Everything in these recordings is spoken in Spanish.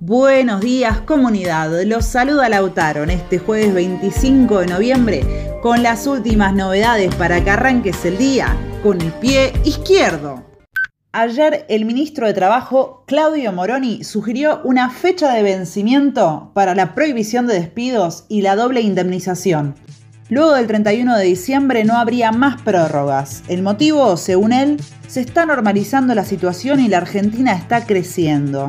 Buenos días comunidad, los saluda Lautaro en este jueves 25 de noviembre con las últimas novedades para que arranques el día con el pie izquierdo. Ayer el ministro de Trabajo, Claudio Moroni, sugirió una fecha de vencimiento para la prohibición de despidos y la doble indemnización. Luego del 31 de diciembre no habría más prórrogas. El motivo, según él, se está normalizando la situación y la Argentina está creciendo.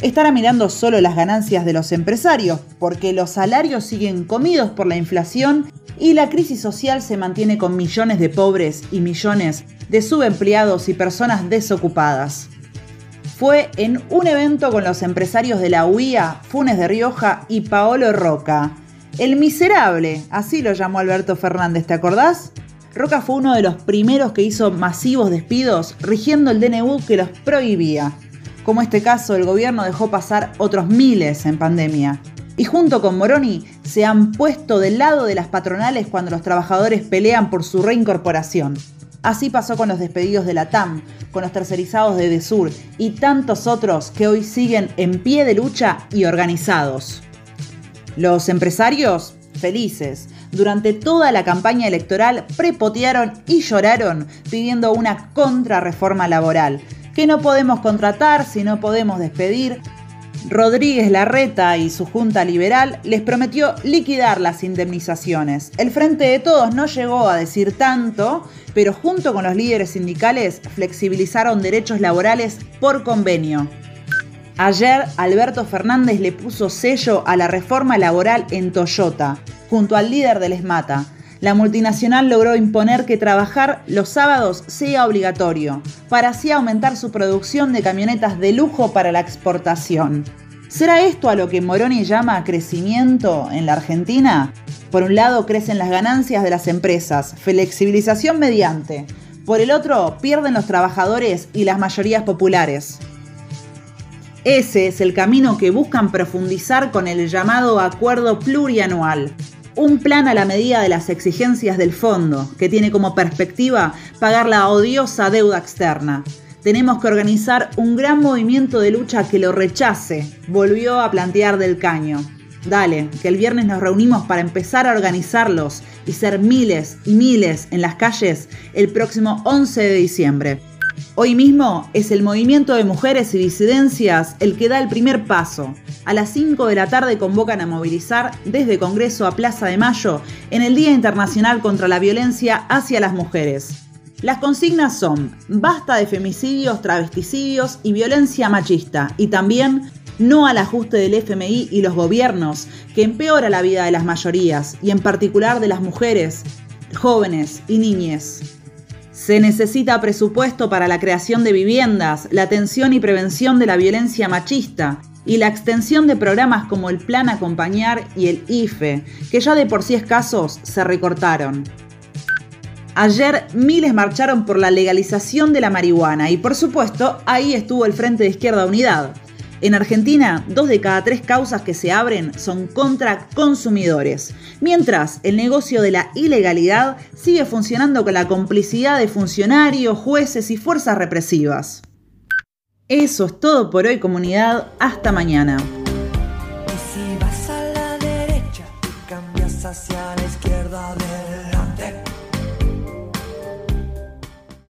Estará mirando solo las ganancias de los empresarios, porque los salarios siguen comidos por la inflación y la crisis social se mantiene con millones de pobres y millones de subempleados y personas desocupadas. Fue en un evento con los empresarios de la UIA, Funes de Rioja y Paolo Roca. El miserable, así lo llamó Alberto Fernández, ¿te acordás? Roca fue uno de los primeros que hizo masivos despidos, rigiendo el DNU que los prohibía. Como este caso, el gobierno dejó pasar otros miles en pandemia. Y junto con Moroni se han puesto del lado de las patronales cuando los trabajadores pelean por su reincorporación. Así pasó con los despedidos de la TAM, con los tercerizados de Desur y tantos otros que hoy siguen en pie de lucha y organizados. Los empresarios, felices. Durante toda la campaña electoral prepotearon y lloraron pidiendo una contrarreforma laboral. Que no podemos contratar si no podemos despedir. Rodríguez Larreta y su Junta Liberal les prometió liquidar las indemnizaciones. El Frente de Todos no llegó a decir tanto, pero junto con los líderes sindicales flexibilizaron derechos laborales por convenio. Ayer Alberto Fernández le puso sello a la reforma laboral en Toyota, junto al líder del ESMATA. La multinacional logró imponer que trabajar los sábados sea obligatorio, para así aumentar su producción de camionetas de lujo para la exportación. ¿Será esto a lo que Moroni llama crecimiento en la Argentina? Por un lado crecen las ganancias de las empresas, flexibilización mediante. Por el otro, pierden los trabajadores y las mayorías populares. Ese es el camino que buscan profundizar con el llamado acuerdo plurianual, un plan a la medida de las exigencias del fondo, que tiene como perspectiva pagar la odiosa deuda externa. Tenemos que organizar un gran movimiento de lucha que lo rechace, volvió a plantear del caño. Dale, que el viernes nos reunimos para empezar a organizarlos y ser miles y miles en las calles el próximo 11 de diciembre. Hoy mismo es el movimiento de mujeres y disidencias el que da el primer paso. A las 5 de la tarde convocan a movilizar desde Congreso a Plaza de Mayo en el Día Internacional contra la Violencia hacia las Mujeres. Las consignas son basta de femicidios, travesticidios y violencia machista y también no al ajuste del FMI y los gobiernos que empeora la vida de las mayorías y en particular de las mujeres, jóvenes y niñas. Se necesita presupuesto para la creación de viviendas, la atención y prevención de la violencia machista y la extensión de programas como el Plan Acompañar y el IFE, que ya de por sí escasos se recortaron. Ayer miles marcharon por la legalización de la marihuana y por supuesto ahí estuvo el Frente de Izquierda Unidad. En Argentina, dos de cada tres causas que se abren son contra consumidores, mientras el negocio de la ilegalidad sigue funcionando con la complicidad de funcionarios, jueces y fuerzas represivas. Eso es todo por hoy comunidad, hasta mañana. Y si vas a la derecha, cambias hacia la izquierda de.